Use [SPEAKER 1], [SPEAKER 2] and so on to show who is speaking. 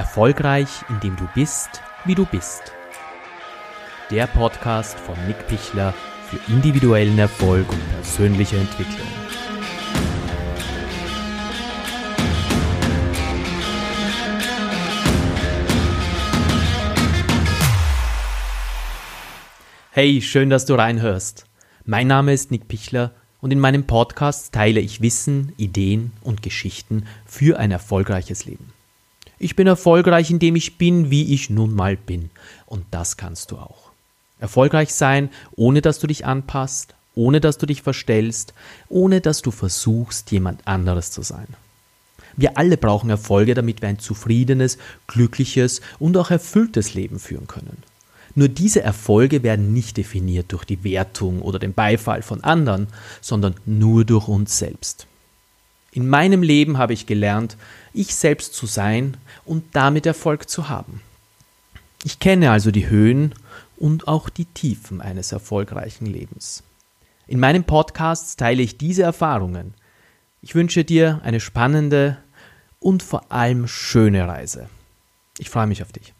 [SPEAKER 1] Erfolgreich, indem du bist, wie du bist. Der Podcast von Nick Pichler für individuellen Erfolg und persönliche Entwicklung. Hey, schön, dass du reinhörst. Mein Name ist Nick Pichler und in meinem Podcast teile ich Wissen, Ideen und Geschichten für ein erfolgreiches Leben. Ich bin erfolgreich, indem ich bin, wie ich nun mal bin. Und das kannst du auch. Erfolgreich sein, ohne dass du dich anpasst, ohne dass du dich verstellst, ohne dass du versuchst, jemand anderes zu sein. Wir alle brauchen Erfolge, damit wir ein zufriedenes, glückliches und auch erfülltes Leben führen können. Nur diese Erfolge werden nicht definiert durch die Wertung oder den Beifall von anderen, sondern nur durch uns selbst. In meinem Leben habe ich gelernt, ich selbst zu sein und damit Erfolg zu haben. Ich kenne also die Höhen und auch die Tiefen eines erfolgreichen Lebens. In meinem Podcast teile ich diese Erfahrungen. Ich wünsche dir eine spannende und vor allem schöne Reise. Ich freue mich auf dich.